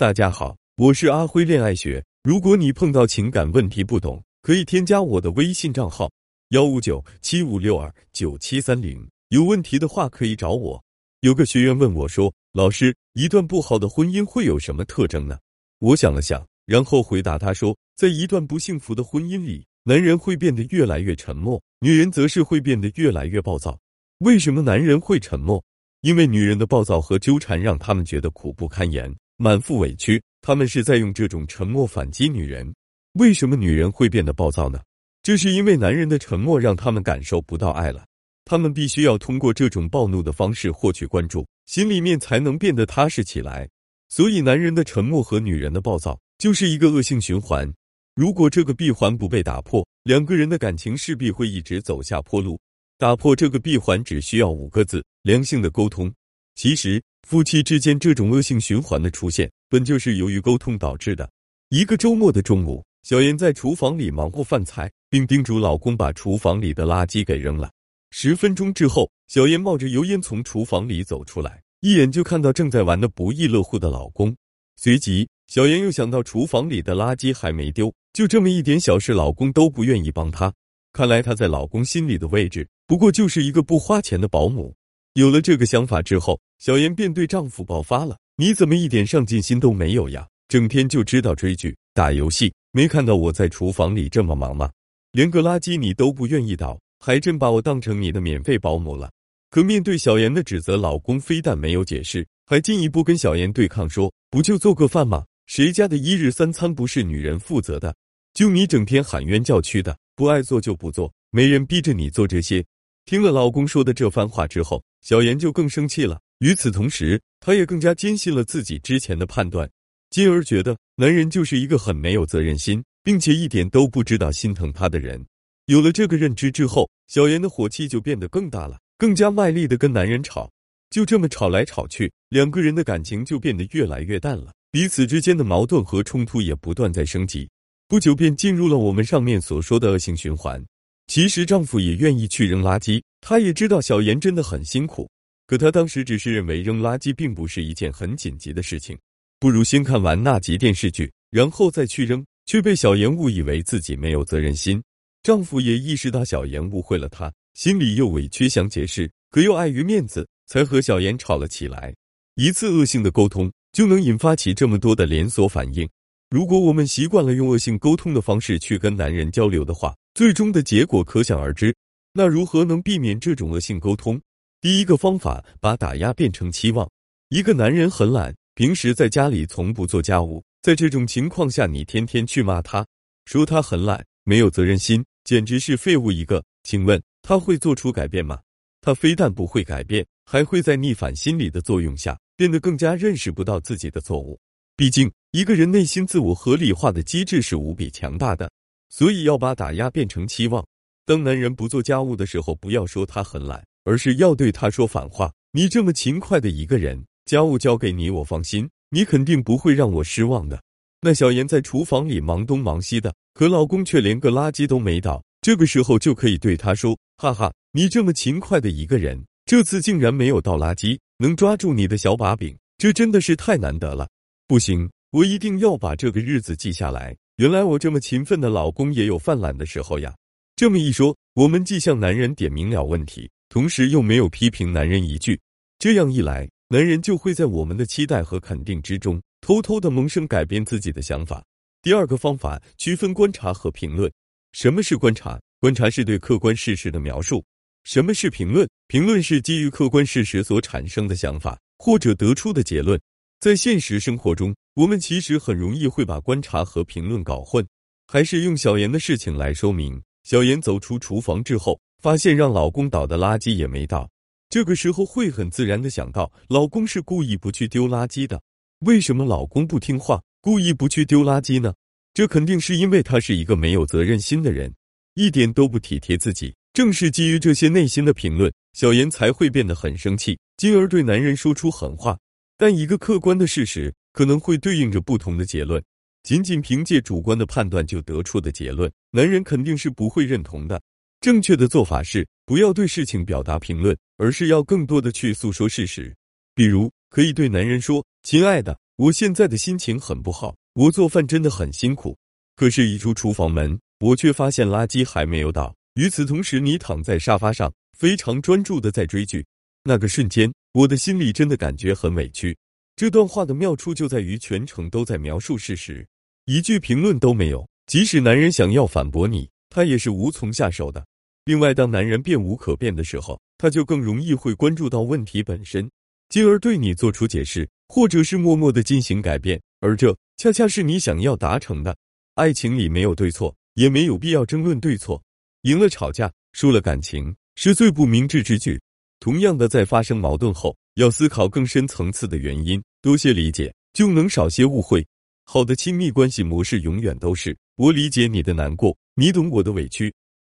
大家好，我是阿辉恋爱学。如果你碰到情感问题不懂，可以添加我的微信账号幺五九七五六二九七三零。有问题的话可以找我。有个学员问我说：“老师，一段不好的婚姻会有什么特征呢？”我想了想，然后回答他说：“在一段不幸福的婚姻里，男人会变得越来越沉默，女人则是会变得越来越暴躁。为什么男人会沉默？因为女人的暴躁和纠缠让他们觉得苦不堪言。”满腹委屈，他们是在用这种沉默反击女人。为什么女人会变得暴躁呢？这是因为男人的沉默让他们感受不到爱了，他们必须要通过这种暴怒的方式获取关注，心里面才能变得踏实起来。所以，男人的沉默和女人的暴躁就是一个恶性循环。如果这个闭环不被打破，两个人的感情势必会一直走下坡路。打破这个闭环只需要五个字：良性的沟通。其实。夫妻之间这种恶性循环的出现，本就是由于沟通导致的。一个周末的中午，小妍在厨房里忙活饭菜，并叮嘱老公把厨房里的垃圾给扔了。十分钟之后，小妍冒着油烟从厨房里走出来，一眼就看到正在玩的不亦乐乎的老公。随即，小妍又想到厨房里的垃圾还没丢，就这么一点小事，老公都不愿意帮她。看来她在老公心里的位置，不过就是一个不花钱的保姆。有了这个想法之后，小妍便对丈夫爆发了：“你怎么一点上进心都没有呀？整天就知道追剧、打游戏，没看到我在厨房里这么忙吗？连个垃圾你都不愿意倒，还真把我当成你的免费保姆了。”可面对小妍的指责，老公非但没有解释，还进一步跟小妍对抗说：“不就做个饭吗？谁家的一日三餐不是女人负责的？就你整天喊冤叫屈的，不爱做就不做，没人逼着你做这些。”听了老公说的这番话之后，小妍就更生气了。与此同时，她也更加坚信了自己之前的判断，进而觉得男人就是一个很没有责任心，并且一点都不知道心疼她的人。有了这个认知之后，小妍的火气就变得更大了，更加卖力的跟男人吵。就这么吵来吵去，两个人的感情就变得越来越淡了，彼此之间的矛盾和冲突也不断在升级。不久便进入了我们上面所说的恶性循环。其实丈夫也愿意去扔垃圾，他也知道小妍真的很辛苦，可他当时只是认为扔垃圾并不是一件很紧急的事情，不如先看完那集电视剧，然后再去扔，却被小妍误以为自己没有责任心。丈夫也意识到小妍误会了他，心里又委屈想解释，可又碍于面子，才和小妍吵了起来。一次恶性的沟通就能引发起这么多的连锁反应。如果我们习惯了用恶性沟通的方式去跟男人交流的话，最终的结果可想而知，那如何能避免这种恶性沟通？第一个方法，把打压变成期望。一个男人很懒，平时在家里从不做家务，在这种情况下，你天天去骂他，说他很懒，没有责任心，简直是废物一个。请问他会做出改变吗？他非但不会改变，还会在逆反心理的作用下，变得更加认识不到自己的错误。毕竟，一个人内心自我合理化的机制是无比强大的。所以要把打压变成期望。当男人不做家务的时候，不要说他很懒，而是要对他说反话。你这么勤快的一个人，家务交给你，我放心，你肯定不会让我失望的。那小妍在厨房里忙东忙西的，可老公却连个垃圾都没倒。这个时候就可以对他说：“哈哈，你这么勤快的一个人，这次竟然没有倒垃圾，能抓住你的小把柄，这真的是太难得了。不行，我一定要把这个日子记下来。”原来我这么勤奋的老公也有犯懒的时候呀！这么一说，我们既向男人点明了问题，同时又没有批评男人一句。这样一来，男人就会在我们的期待和肯定之中，偷偷的萌生改变自己的想法。第二个方法，区分观察和评论。什么是观察？观察是对客观事实的描述。什么是评论？评论是基于客观事实所产生的想法或者得出的结论。在现实生活中，我们其实很容易会把观察和评论搞混。还是用小妍的事情来说明：小妍走出厨房之后，发现让老公倒的垃圾也没倒，这个时候会很自然的想到，老公是故意不去丢垃圾的。为什么老公不听话，故意不去丢垃圾呢？这肯定是因为他是一个没有责任心的人，一点都不体贴自己。正是基于这些内心的评论，小妍才会变得很生气，进而对男人说出狠话。但一个客观的事实可能会对应着不同的结论，仅仅凭借主观的判断就得出的结论，男人肯定是不会认同的。正确的做法是不要对事情表达评论，而是要更多的去诉说事实。比如，可以对男人说：“亲爱的，我现在的心情很不好，我做饭真的很辛苦。可是，一出厨房门，我却发现垃圾还没有倒。与此同时，你躺在沙发上，非常专注的在追剧。那个瞬间，我的心里真的感觉很委屈。这段话的妙处就在于全程都在描述事实，一句评论都没有。即使男人想要反驳你，他也是无从下手的。另外，当男人变无可变的时候，他就更容易会关注到问题本身，进而对你做出解释，或者是默默的进行改变。而这恰恰是你想要达成的。爱情里没有对错，也没有必要争论对错。赢了吵架，输了感情，是最不明智之举。同样的，在发生矛盾后，要思考更深层次的原因，多些理解，就能少些误会。好的亲密关系模式永远都是：我理解你的难过，你懂我的委屈。